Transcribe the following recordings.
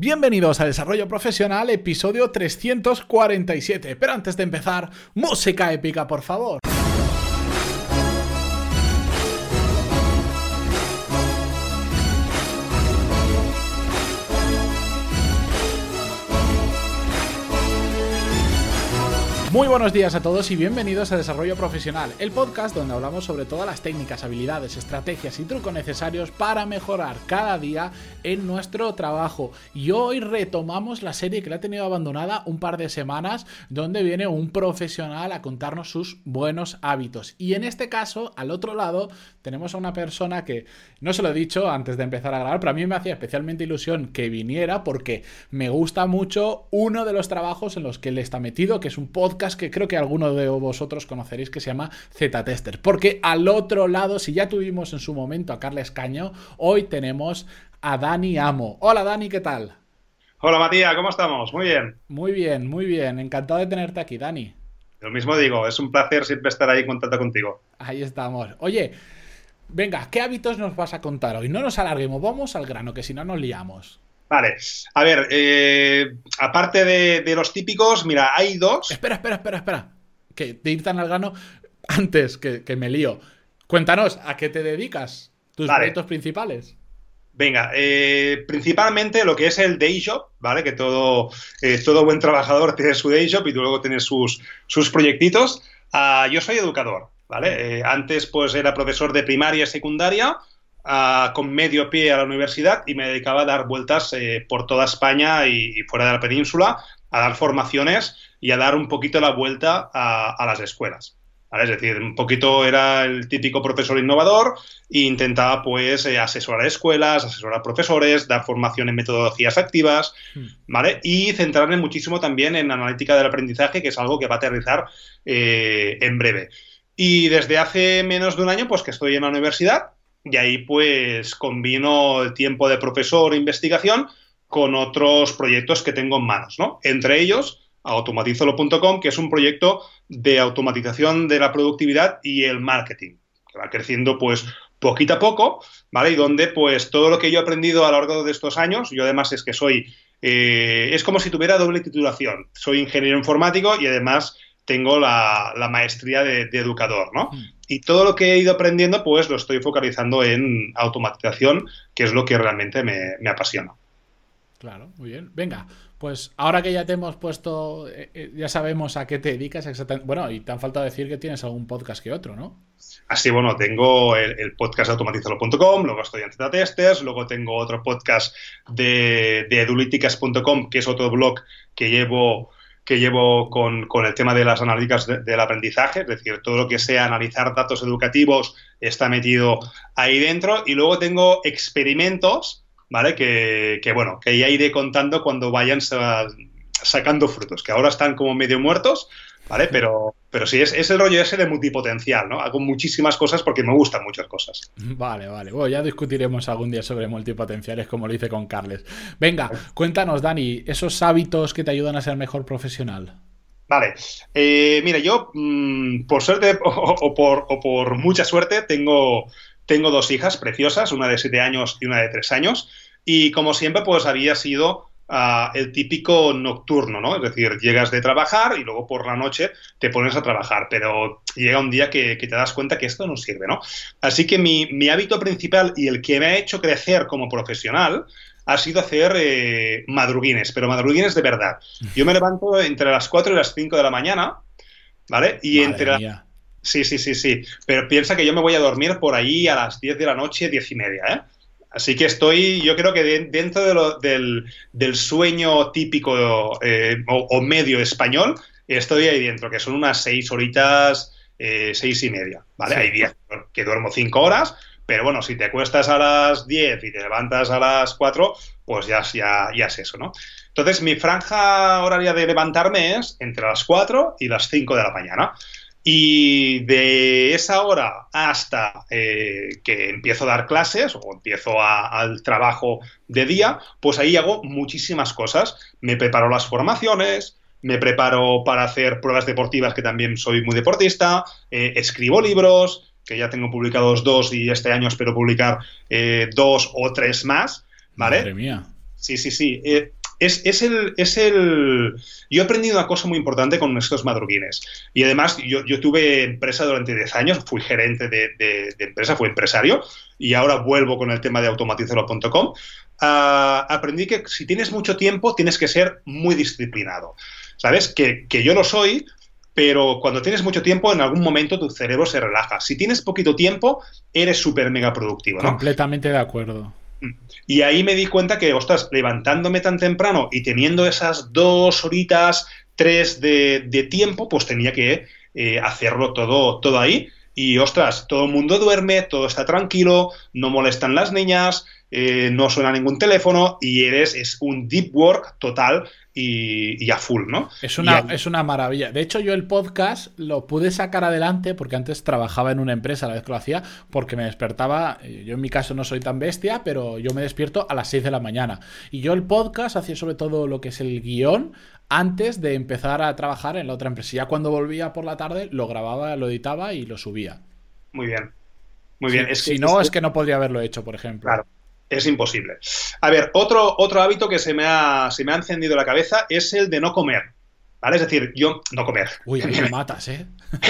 Bienvenidos a Desarrollo Profesional, episodio 347. Pero antes de empezar, música épica, por favor. Muy buenos días a todos y bienvenidos a Desarrollo Profesional, el podcast donde hablamos sobre todas las técnicas, habilidades, estrategias y trucos necesarios para mejorar cada día en nuestro trabajo. Y hoy retomamos la serie que la ha tenido abandonada un par de semanas, donde viene un profesional a contarnos sus buenos hábitos. Y en este caso, al otro lado, tenemos a una persona que, no se lo he dicho antes de empezar a grabar, pero a mí me hacía especialmente ilusión que viniera porque me gusta mucho uno de los trabajos en los que él está metido, que es un podcast que creo que alguno de vosotros conoceréis que se llama Z-Tester. Porque al otro lado, si ya tuvimos en su momento a Carles Caño, hoy tenemos a Dani Amo. Hola Dani, ¿qué tal? Hola Matías, ¿cómo estamos? Muy bien. Muy bien, muy bien. Encantado de tenerte aquí, Dani. Lo mismo digo, es un placer siempre estar ahí en contacto contigo. Ahí estamos. Oye, venga, ¿qué hábitos nos vas a contar hoy? No nos alarguemos, vamos al grano, que si no nos liamos. Vale, a ver, eh, aparte de, los típicos, mira, hay dos. Espera, espera, espera, espera. Que de ir tan al grano, antes que, me lío. Cuéntanos, ¿a qué te dedicas? ¿Tus proyectos principales? Venga, eh, principalmente lo que es el day job, ¿vale? Que todo, eh, todo buen trabajador tiene su day job y tú luego tienes sus, sus proyectitos. Ah, yo soy educador, ¿vale? antes pues era profesor de primaria y secundaria con medio pie a la universidad y me dedicaba a dar vueltas eh, por toda España y, fuera de la península, a dar formaciones y a dar un poquito la vuelta a, las escuelas. Es decir, un poquito era el típico profesor innovador e intentaba pues eh, asesorar escuelas, asesorar profesores, dar formación en metodologías activas, hmm. ¿vale? Y centrarme muchísimo también en analítica del aprendizaje, que es algo que va a aterrizar eh, en breve. Y desde hace menos de un año, pues que estoy en la universidad, y ahí pues combino el tiempo de profesor e investigación con otros proyectos que tengo en manos, ¿no? Entre ellos, automatizolo.com, que es un proyecto de automatización de la productividad y el marketing, que va creciendo pues poquito a poco, ¿vale? Y donde pues todo lo que yo he aprendido a lo largo de estos años, yo además es que soy, eh, es como si tuviera doble titulación, soy ingeniero informático y además tengo la, maestría de, educador, ¿no? Mm. Y todo lo que he ido aprendiendo, pues lo estoy focalizando en automatización, que es lo que realmente me, apasiona. Claro, muy bien. Venga, pues ahora que ya te hemos puesto, eh, eh, ya sabemos a qué te dedicas exactamente. Bueno, y te han faltado decir que tienes algún podcast que otro, ¿no? Así, bueno, tengo el, podcast automatizalo.com, luego estoy en Z-Testers, luego tengo otro podcast de, de que es otro blog que llevo que llevo con, el tema de las analíticas del aprendizaje, es decir, todo lo que sea analizar datos educativos está metido ahí dentro. Y luego tengo experimentos, ¿vale? Que, bueno, que ya iré contando cuando vayan sacando frutos, que ahora están como medio muertos, ¿vale? Pero, pero sí, es, el rollo ese de multipotencial, ¿no? Hago muchísimas cosas porque me gustan muchas cosas. Vale, vale. Bueno, ya discutiremos algún día sobre multipotenciales, como lo hice con Carles. Venga, cuéntanos, Dani, esos hábitos que te ayudan a ser mejor profesional. Vale. Eh, mira, yo, mm, por suerte o, por, o, por, mucha suerte, tengo, tengo dos hijas preciosas, una de siete años y una de tres años. Y como siempre, pues había sido el típico nocturno, ¿no? Es decir, llegas de trabajar y luego por la noche te pones a trabajar, pero llega un día que, te das cuenta que esto no sirve, ¿no? Así que mi, hábito principal y el que me ha hecho crecer como profesional ha sido hacer eh, madruguines, pero madruguines de verdad. Yo me levanto entre las 4 y las 5 de la mañana, ¿vale? Y entre... Sí, sí, sí, sí. Pero piensa que yo me voy a dormir por ahí a las 10 de la noche, 10 y media, ¿eh? Así que estoy, yo creo que dentro de lo, del, sueño típico eh, o, medio español, estoy ahí dentro, que son unas seis horitas, eh, seis y media, ¿vale? Hay días que duermo cinco horas, pero bueno, si te acuestas a las diez y te levantas a las cuatro, pues ya, ya, ya es eso, ¿no? Entonces, mi franja horaria de levantarme es entre las cuatro y las cinco de la mañana. Y de esa hora hasta eh, que empiezo a dar clases o empiezo al trabajo de día, pues ahí hago muchísimas cosas. Me preparo las formaciones, me preparo para hacer pruebas deportivas, que también soy muy deportista, eh, escribo libros, que ya tengo publicados dos y este año espero publicar eh, dos o tres más, ¿vale? Madre mía. Sí, sí, sí. Eh, es, el, es el... Yo he aprendido una cosa muy importante con estos madruguines. Y además, yo, tuve empresa durante 10 años, fui gerente de, empresa, fui empresario, y ahora vuelvo con el tema de automatizarlo.com. Uh, aprendí que si tienes mucho tiempo, tienes que ser muy disciplinado. ¿Sabes? Que, yo lo soy, pero cuando tienes mucho tiempo, en algún momento tu cerebro se relaja. Si tienes poquito tiempo, eres súper mega productivo. Completamente de acuerdo. Y ahí me di cuenta que, ostras, levantándome tan temprano y teniendo esas dos horitas, tres de, tiempo, pues tenía que eh, hacerlo todo, todo ahí. Y ostras, todo el mundo duerme, todo está tranquilo, no molestan las niñas, eh, no suena ningún teléfono y eres, es un deep work total y, a full, ¿no? Es una, es una maravilla. De hecho, yo el podcast lo pude sacar adelante porque antes trabajaba en una empresa a la vez que lo hacía, porque me despertaba, eh, yo en mi caso no soy tan bestia, pero yo me despierto a las 6 de la mañana. Y yo el podcast hacía sobre todo lo que es el guion antes de empezar a trabajar en la otra empresa. Ya cuando volvía por la tarde, lo grababa, lo editaba y lo subía. Muy bien. Muy bien. si no, es que no podría haberlo hecho, por ejemplo. Claro es imposible. A ver, otro, otro hábito que se me, ha, se me ha encendido la cabeza es el de no comer. ¿Vale? Es decir, yo no comer. Uy, a mí me matas, ¿eh?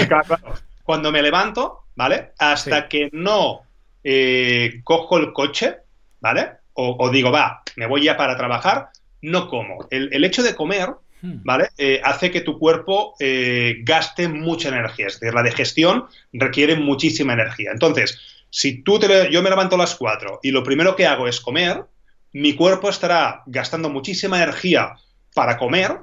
claro, Cuando me levanto, ¿vale? Hasta que no eh, cojo el coche, ¿vale? O, digo, va, me voy ya para trabajar, no como. El, hecho de comer, hmm. ¿vale? Eh, hace que tu cuerpo eh, gaste mucha energía. Es decir, la digestión requiere muchísima energía. Entonces, si tú te, yo me levanto a las 4 y lo primero que hago es comer, mi cuerpo estará gastando muchísima energía para comer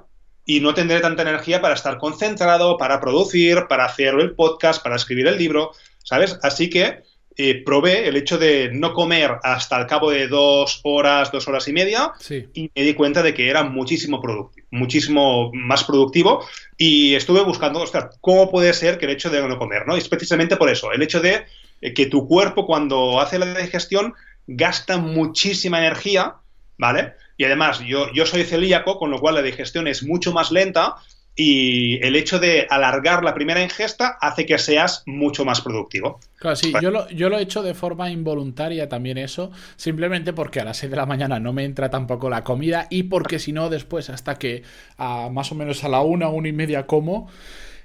y no tendré tanta energía para estar concentrado, para producir, para hacer el podcast, para escribir el libro, ¿sabes? Así que eh, probé el hecho de no comer hasta el cabo de dos horas, dos horas y media y me di cuenta de que era muchísimo productivo, muchísimo más productivo y estuve buscando, ostras, ¿cómo puede ser que el hecho de no comer, ¿no? Y es precisamente por eso, el hecho de que tu cuerpo cuando hace la digestión gasta muchísima energía, ¿vale? Y además yo, yo soy celíaco, con lo cual la digestión es mucho más lenta y el hecho de alargar la primera ingesta hace que seas mucho más productivo. Claro, sí, yo, lo, yo lo he hecho de forma involuntaria también eso, simplemente porque a las 6 de la mañana no me entra tampoco la comida y porque si no después hasta que a más o menos a la una, una y media como,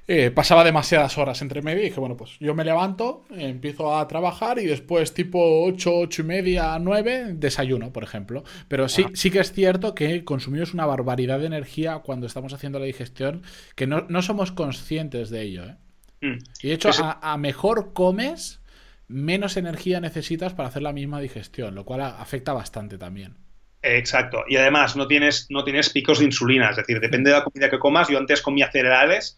eh, pasaba demasiadas horas entre medio y dije, bueno, pues yo me levanto, empiezo a trabajar y después tipo 8, 8 y media, 9, desayuno, por ejemplo. Pero sí, sí que es cierto que consumimos una barbaridad de energía cuando estamos haciendo la digestión que no, somos conscientes de ello. ¿eh? Mm. Y de hecho, a, mejor comes, menos energía necesitas para hacer la misma digestión, lo cual afecta bastante también. Exacto. Y además no tienes, no tienes picos de insulina, es decir, depende de la comida que comas. Yo antes comía cereales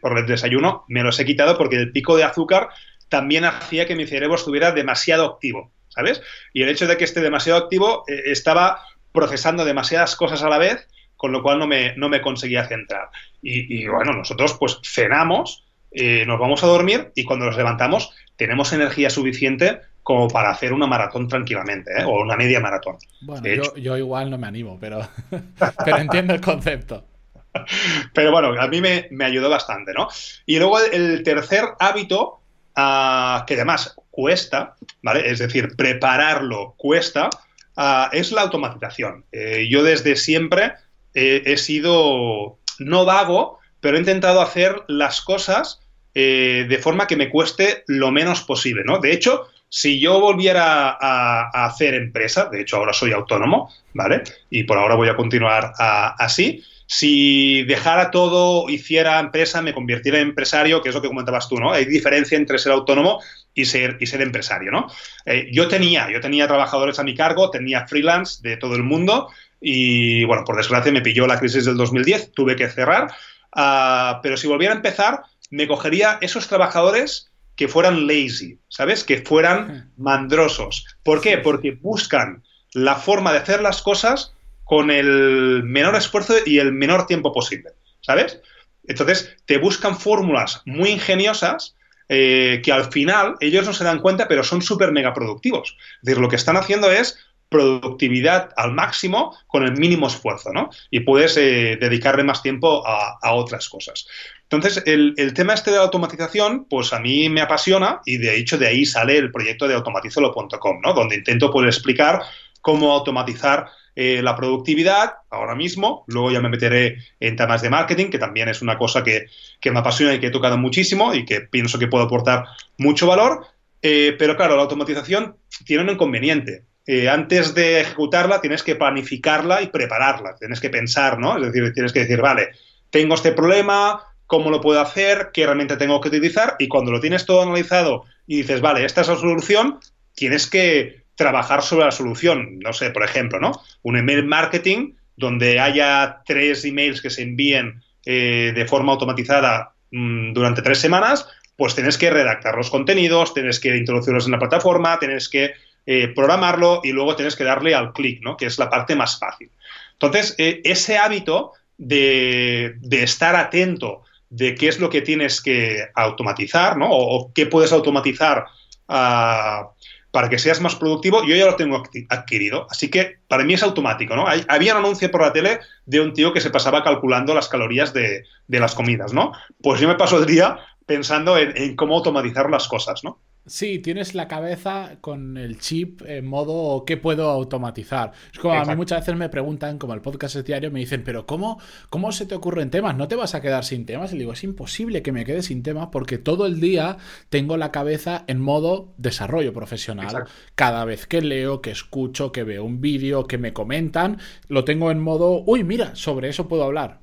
por el desayuno, me los he quitado porque el pico de azúcar también hacía que mi cerebro estuviera demasiado activo, ¿sabes? Y el hecho de que esté demasiado activo eh, estaba procesando demasiadas cosas a la vez, con lo cual no me, no me conseguía centrar. Y, bueno, nosotros pues cenamos, eh, nos vamos a dormir y cuando nos levantamos tenemos energía suficiente como para hacer una maratón tranquilamente, ¿eh? o una media maratón. Bueno, yo, yo, igual no me animo, pero, pero entiendo el concepto. Pero bueno, a mí me, ayudó bastante, ¿no? Y luego el tercer hábito, ah, que además cuesta, ¿vale? Es decir, prepararlo cuesta, ah, es la automatización. Eh, yo desde siempre he sido, no vago, pero he intentado hacer las cosas eh, de forma que me cueste lo menos posible, ¿no? De hecho, si yo volviera a, hacer empresa, de hecho ahora soy autónomo, ¿vale? Y por ahora voy a continuar así, si dejara todo, hiciera empresa, me convirtiera en empresario, que es lo que comentabas tú, ¿no? Hay diferencia entre ser autónomo y ser, y ser empresario, ¿no? Eh, yo tenía, yo tenía trabajadores a mi cargo, tenía freelance de todo el mundo y, bueno, por desgracia me pilló la crisis del 2010, tuve que cerrar, ah, pero si volviera a empezar, me cogería esos trabajadores que fueran lazy, ¿sabes? Que fueran mandrosos. ¿Por qué? Porque buscan la forma de hacer las cosas con el menor esfuerzo y el menor tiempo posible, ¿sabes? Entonces, te buscan fórmulas muy ingeniosas eh, que al final ellos no se dan cuenta, pero son súper mega productivos. Es decir, lo que están haciendo es productividad al máximo con el mínimo esfuerzo, ¿no? Y puedes eh, dedicarle más tiempo a, otras cosas. Entonces, el, el, tema este de la automatización, pues a mí me apasiona y de hecho de ahí sale el proyecto de automatizolo.com, ¿no? Donde intento poder explicar cómo automatizar eh, la productividad ahora mismo, luego ya me meteré en temas de marketing, que también es una cosa que, me apasiona y que he tocado muchísimo y que pienso que puedo aportar mucho valor, eh, pero claro, la automatización tiene un inconveniente. Eh, antes de ejecutarla tienes que planificarla y prepararla, tienes que pensar, ¿no? Es decir, tienes que decir, vale, tengo este problema, ¿cómo lo puedo hacer? ¿Qué herramienta tengo que utilizar? Y cuando lo tienes todo analizado y dices, vale, esta es la solución, tienes que trabajar sobre la solución. No sé, por ejemplo, ¿no? Un email marketing donde haya tres emails que se envíen eh, de forma automatizada mm, durante tres semanas, pues tienes que redactar los contenidos, tienes que introducirlos en la plataforma, tienes que eh, programarlo y luego tienes que darle al clic, ¿no? Que es la parte más fácil. Entonces, eh, ese hábito de, estar atento de qué es lo que tienes que automatizar, ¿no? O, qué puedes automatizar a para que seas más productivo, yo ya lo tengo adquirido. Así que para mí es automático, ¿no? había un anuncio por la tele de un tío que se pasaba calculando las calorías de, las comidas, ¿no? Pues yo me paso el día pensando en, en cómo automatizar las cosas, ¿no? Sí, tienes la cabeza con el chip en modo ¿qué puedo automatizar? Es como a mí muchas veces me preguntan, como el podcast es diario, me dicen, pero ¿cómo, ¿cómo se te ocurren temas? ¿No te vas a quedar sin temas? Y digo, es imposible que me quede sin temas porque todo el día tengo la cabeza en modo desarrollo profesional. Cada vez que leo, que escucho, que veo un vídeo, que me comentan, lo tengo en modo, uy, mira, sobre eso puedo hablar.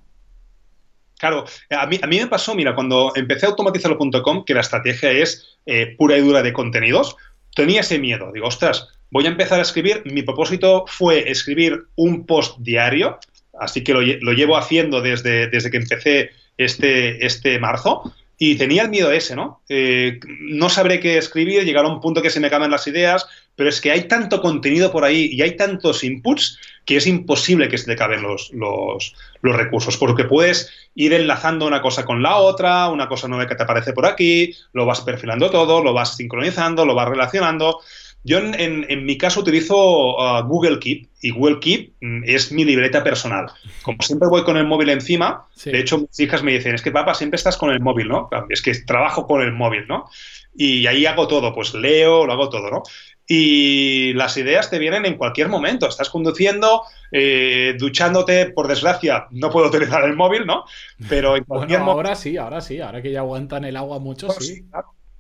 Claro, a mí, a mí me pasó, mira, cuando empecé a automatizarlo.com, que la estrategia es eh, pura y dura de contenidos, tenía ese miedo. Digo, ostras, voy a empezar a escribir. Mi propósito fue escribir un post diario, así que lo, llevo haciendo desde, desde que empecé este, este marzo. Y tenía el miedo ese, ¿no? Eh, no sabré qué escribir, llegar a un punto que se me caben las ideas, pero es que hay tanto contenido por ahí y hay tantos inputs que es imposible que se te caben los, los, recursos, porque puedes ir enlazando una cosa con la otra, una cosa nueva que te aparece por aquí, lo vas perfilando todo, lo vas sincronizando, lo vas relacionando. Yo en, mi caso utilizo uh, Google Keep y Google Keep mm, es mi libreta personal. Como siempre voy con el móvil encima, de hecho mis hijas me dicen, es que papá, siempre estás con el móvil, ¿no? Es que trabajo con el móvil, ¿no? Y ahí hago todo, pues leo, lo hago todo, ¿no? Y las ideas te vienen en cualquier momento. Estás conduciendo, eh, duchándote, por desgracia, no puedo utilizar el móvil, ¿no? Pero en cualquier bueno, ahora sí, ahora sí, ahora que ya aguantan el agua mucho, pues sí.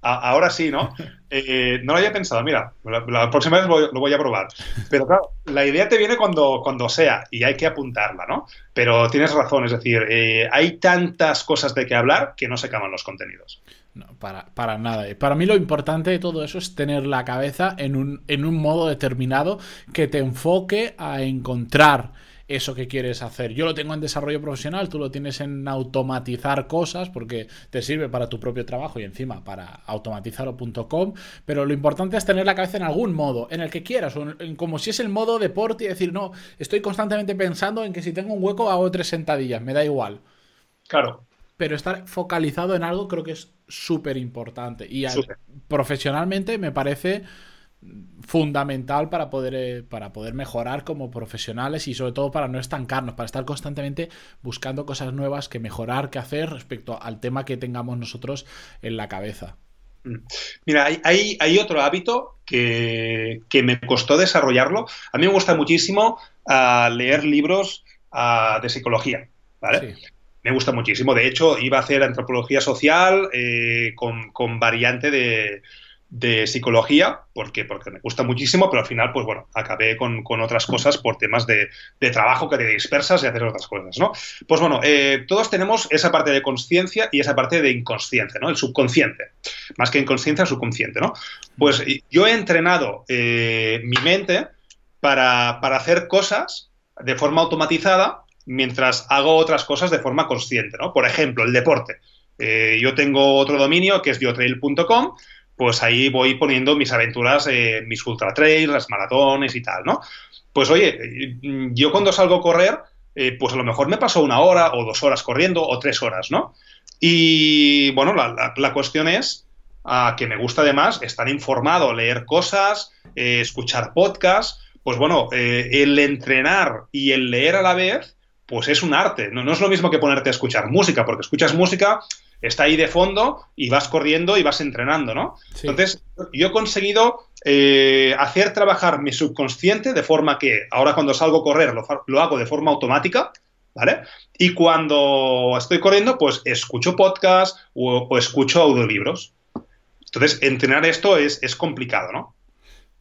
ahora sí, ¿no? Eh, no lo había pensado, mira, la, próxima vez lo voy a probar. Pero claro, la idea te viene cuando, cuando sea y hay que apuntarla, ¿no? Pero tienes razón, es decir, eh, hay tantas cosas de que hablar que no se acaban los contenidos. Para, para nada. Para mí lo importante de todo eso es tener la cabeza en un, en un modo determinado que te enfoque a encontrar eso que quieres hacer. Yo lo tengo en desarrollo profesional, tú lo tienes en automatizar cosas porque te sirve para tu propio trabajo y encima para automatizarlo.com, pero lo importante es tener la cabeza en algún modo, en el que quieras, como si es el modo deporte y decir, no, estoy constantemente pensando en que si tengo un hueco hago tres sentadillas, me da igual. Claro. Pero estar focalizado en algo creo que es súper importante. Y profesionalmente me parece fundamental para poder, eh, para poder mejorar como profesionales y sobre todo para no estancarnos, para estar constantemente buscando cosas nuevas que mejorar, que hacer respecto al tema que tengamos nosotros en la cabeza. Mm. Mira, hay, hay, otro hábito que, me costó desarrollarlo. A mí me gusta muchísimo ah, leer libros ah, de psicología, ¿vale? Me gusta muchísimo. De hecho, iba a hacer antropología social eh, con, variante de, psicología, porque, porque me gusta muchísimo, pero al final, pues bueno, acabé con, otras cosas por temas de, trabajo que te dispersas y haces otras cosas, ¿no? Pues bueno, eh, todos tenemos esa parte de conciencia y esa parte de inconsciencia, ¿no? El subconsciente. Más que inconsciencia, subconsciente, ¿no? Pues yo he entrenado eh, mi mente para, para hacer cosas de forma automatizada mientras hago otras cosas de forma consciente, ¿no? Por ejemplo, el deporte. Eh, yo tengo otro dominio que es diotrail.com, pues ahí voy poniendo mis aventuras, eh, mis ultra trails, las maratones y tal, ¿no? Pues oye, yo cuando salgo a correr, eh, pues a lo mejor me paso una hora o dos horas corriendo o tres horas, ¿no? Y bueno, la, cuestión es ah, que me gusta además estar informado, leer cosas, escuchar podcasts, pues bueno, el entrenar y el leer a la vez, pues es un arte. No, es lo mismo que ponerte a escuchar música, porque escuchas música, está ahí de fondo y vas corriendo y vas entrenando, ¿no? Entonces, yo he conseguido eh, hacer trabajar mi subconsciente de forma que ahora cuando salgo a correr lo, hago de forma automática, ¿vale? Y cuando estoy corriendo, pues escucho podcast o, o escucho audiolibros. Entonces, entrenar esto es, es complicado, ¿no?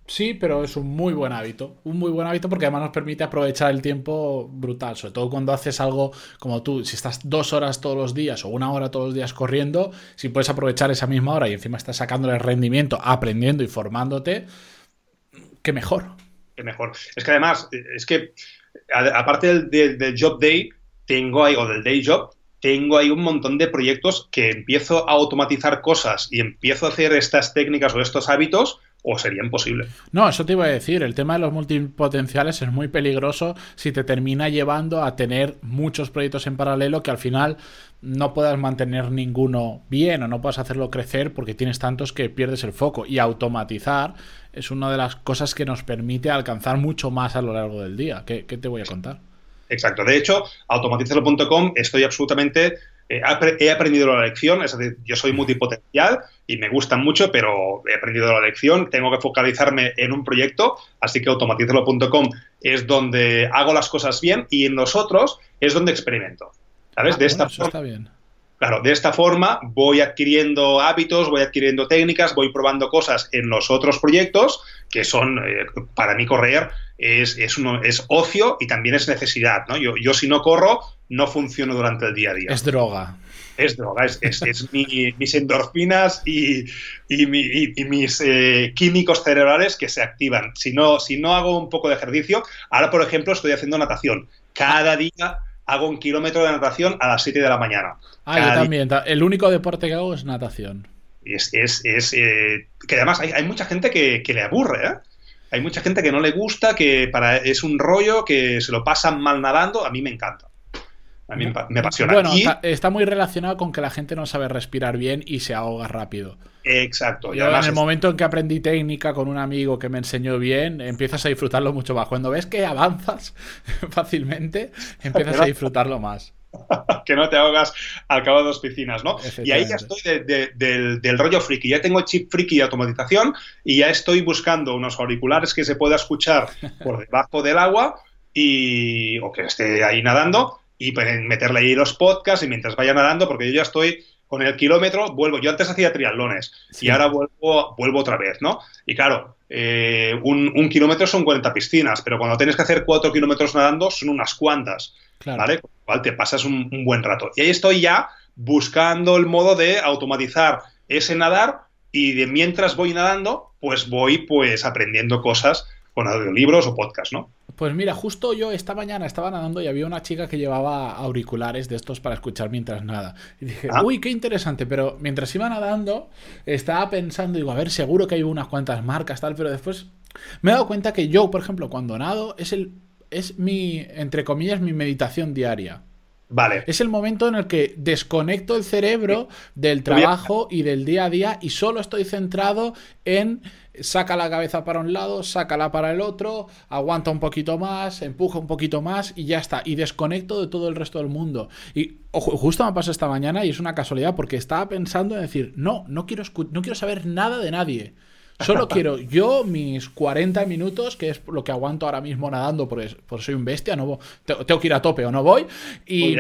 Sí, pero es un muy buen hábito. Un muy buen hábito porque además nos permite aprovechar el tiempo brutal. Sobre todo cuando haces algo como tú, si estás dos horas todos los días o una hora todos los días corriendo, si puedes aprovechar esa misma hora y encima estás sacándole rendimiento, aprendiendo y formándote, qué mejor. Qué mejor. Es que además, es que aparte del, job day, tengo ahí, o del day job, tengo ahí un montón de proyectos que empiezo a automatizar cosas y empiezo a hacer estas técnicas o estos hábitos o sería imposible. No, eso te iba a decir, el tema de los multipotenciales es muy peligroso si te termina llevando a tener muchos proyectos en paralelo que al final no puedas mantener ninguno bien o no puedas hacerlo crecer porque tienes tantos que pierdes el foco y automatizar es una de las cosas que nos permite alcanzar mucho más a lo largo del día. ¿Qué, te voy a contar? Exacto. De hecho, automatizarlo.com estoy absolutamente he aprendido la lección, es decir, yo soy multipotencial y me gustan mucho, pero he aprendido la lección, tengo que focalizarme en un proyecto, así que automatizarlo.com es donde hago las cosas bien y en los otros es donde experimento. ¿Sabes? Ah, de esta forma, está bien. Claro, de esta forma voy adquiriendo hábitos, voy adquiriendo técnicas, voy probando cosas en los otros proyectos que son, eh, para mí correr es, es, uno, es ocio y también es necesidad. ¿no? Yo, yo si no corro, no funciono durante el día a día. Es droga. Es droga, es, es, mis endorfinas y, y, mis eh, químicos cerebrales que se activan. Si no, si no hago un poco de ejercicio, ahora por ejemplo estoy haciendo natación. Cada día hago un kilómetro de natación a las 7 de la mañana. Ah, yo también. El único deporte que hago es natación. Es, es, es eh, que además hay, mucha gente que, le aburre, ¿eh? Hay mucha gente que no le gusta, que para, es un rollo, que se lo pasan mal nadando. A mí me encanta. A mí me apasiona. Bueno, está, muy relacionado con que la gente no sabe respirar bien y se ahoga rápido. Exacto. Yo en el momento en que aprendí técnica con un amigo que me enseñó bien, empiezas a disfrutarlo mucho más. Cuando ves que avanzas fácilmente, empiezas a disfrutarlo más. que no te ahogas al cabo de dos piscinas, ¿no? Y ahí ya estoy del, rollo friki. Ya tengo chip friki de automatización y ya estoy buscando unos auriculares que se pueda escuchar por debajo del agua y o que esté ahí nadando y meterle ahí los podcasts y mientras vaya nadando, porque yo ya estoy con el kilómetro, vuelvo. Yo antes hacía triatlones y ahora vuelvo, vuelvo otra vez, ¿no? Y claro, eh, un, kilómetro son 40 piscinas, pero cuando tienes que hacer 4 kilómetros nadando son unas cuantas, ¿vale? Con lo cual te pasas un, un, buen rato. Y ahí estoy ya buscando el modo de automatizar ese nadar y de mientras voy nadando, pues voy pues aprendiendo cosas con audiolibros o podcast, ¿no? Pues mira, justo yo esta mañana estaba nadando y había una chica que llevaba auriculares de estos para escuchar mientras nada. Y dije, ah. uy, qué interesante, pero mientras iba nadando estaba pensando, digo, a ver, seguro que hay unas cuantas marcas, tal, pero después me he dado cuenta que yo, por ejemplo, cuando nado, es el es mi, entre comillas, mi meditación diaria. Vale. Es el momento en el que desconecto el cerebro del trabajo y del día a día y solo estoy centrado en saca la cabeza para un lado, sácala para el otro, aguanta un poquito más, empuja un poquito más y ya está. Y desconecto de todo el resto del mundo. Y justo me pasó esta mañana y es una casualidad porque estaba pensando en decir, no, no quiero, no quiero saber nada de nadie. Solo quiero yo mis 40 minutos, que es lo que aguanto ahora mismo nadando, porque, soy un bestia, no tengo que ir a tope o no voy. Y,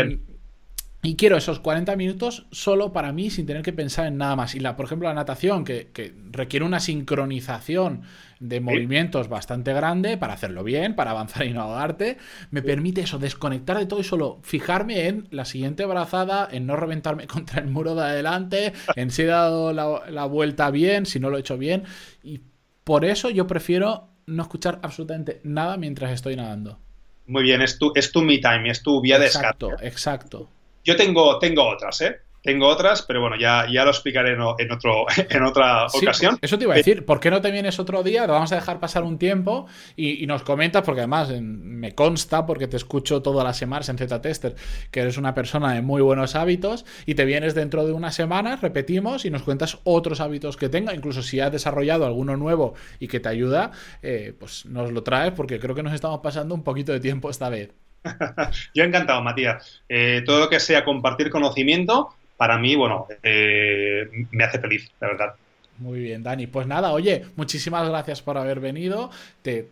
y quiero esos 40 minutos solo para mí sin tener que pensar en nada más. Y la, por ejemplo, la natación, que, requiere una sincronización de movimientos bastante grande para hacerlo bien, para avanzar y no ahogarte, me permite eso, desconectar de todo y solo fijarme en la siguiente brazada, en no reventarme contra el muro de adelante, en si he dado la, vuelta bien, si no lo he hecho bien. Y por eso yo prefiero no escuchar absolutamente nada mientras estoy nadando. Muy bien, es tu, es tu me time, es tu vía de Exacto, exacto. Yo tengo, tengo otras, ¿eh? Tengo otras, pero bueno, ya, ya lo explicaré en, otro, en otra ocasión. Eso te iba a decir, ¿por qué no te vienes otro día? Lo vamos a dejar pasar un tiempo y, nos comentas, porque además me consta, porque te escucho todas las semanas en Z-Tester, que eres una persona de muy buenos hábitos y te vienes dentro de unas semanas, repetimos y nos cuentas otros hábitos que tenga, incluso si has desarrollado alguno nuevo y que te ayuda, eh, pues nos lo traes porque creo que nos estamos pasando un poquito de tiempo esta vez. Yo encantado, Matías. Eh, todo lo que sea compartir conocimiento, para mí, bueno, eh, me hace feliz, la verdad. Muy bien, Dani. Pues nada, oye, muchísimas gracias por haber venido. Te,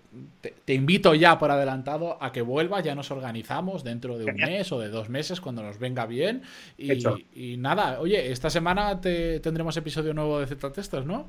invito ya por adelantado a que vuelvas, ya nos organizamos dentro de un mes o de dos meses cuando nos venga bien. Y, nada, oye, esta semana te, tendremos episodio nuevo de Z-Testers, ¿no?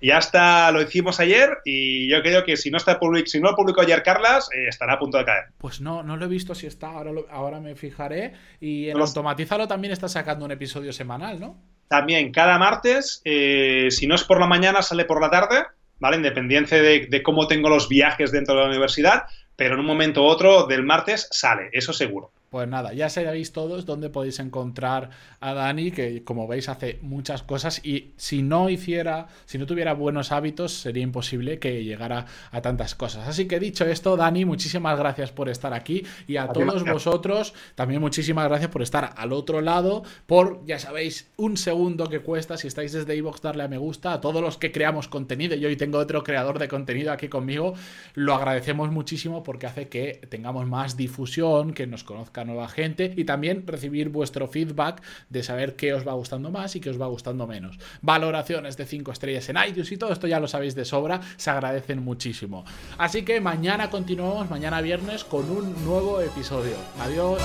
Ya está, lo hicimos ayer y yo creo que si no está public, si no lo publicó ayer Carlas, eh, estará a punto de caer. Pues no, no lo he visto si está, ahora, ahora me fijaré. Y en Automatizalo también está sacando un episodio semanal, ¿no? También cada martes, eh, si no es por la mañana, sale por la tarde, ¿vale? Independiente de, de cómo tengo los viajes dentro de la universidad, pero en un momento u otro del martes sale, eso seguro. Pues nada, ya sabéis todos dónde podéis encontrar a Dani, que como veis hace muchas cosas y si no hiciera, si no tuviera buenos hábitos, sería imposible que llegara a tantas cosas. Así que dicho esto, Dani, muchísimas gracias por estar aquí y a, todos vosotros también muchísimas gracias por estar al otro lado, por, ya sabéis, un segundo que cuesta, si estáis desde iVoox, darle a me gusta, a todos los que creamos contenido, yo hoy tengo otro creador de contenido aquí conmigo, lo agradecemos muchísimo porque hace que tengamos más difusión, que nos conozcan nueva gente y también recibir vuestro feedback de saber qué os va gustando más y qué os va gustando menos. Valoraciones de 5 estrellas en iTunes y todo esto ya lo sabéis de sobra, se agradecen muchísimo. Así que mañana continuamos, mañana viernes, con un nuevo episodio. Adiós.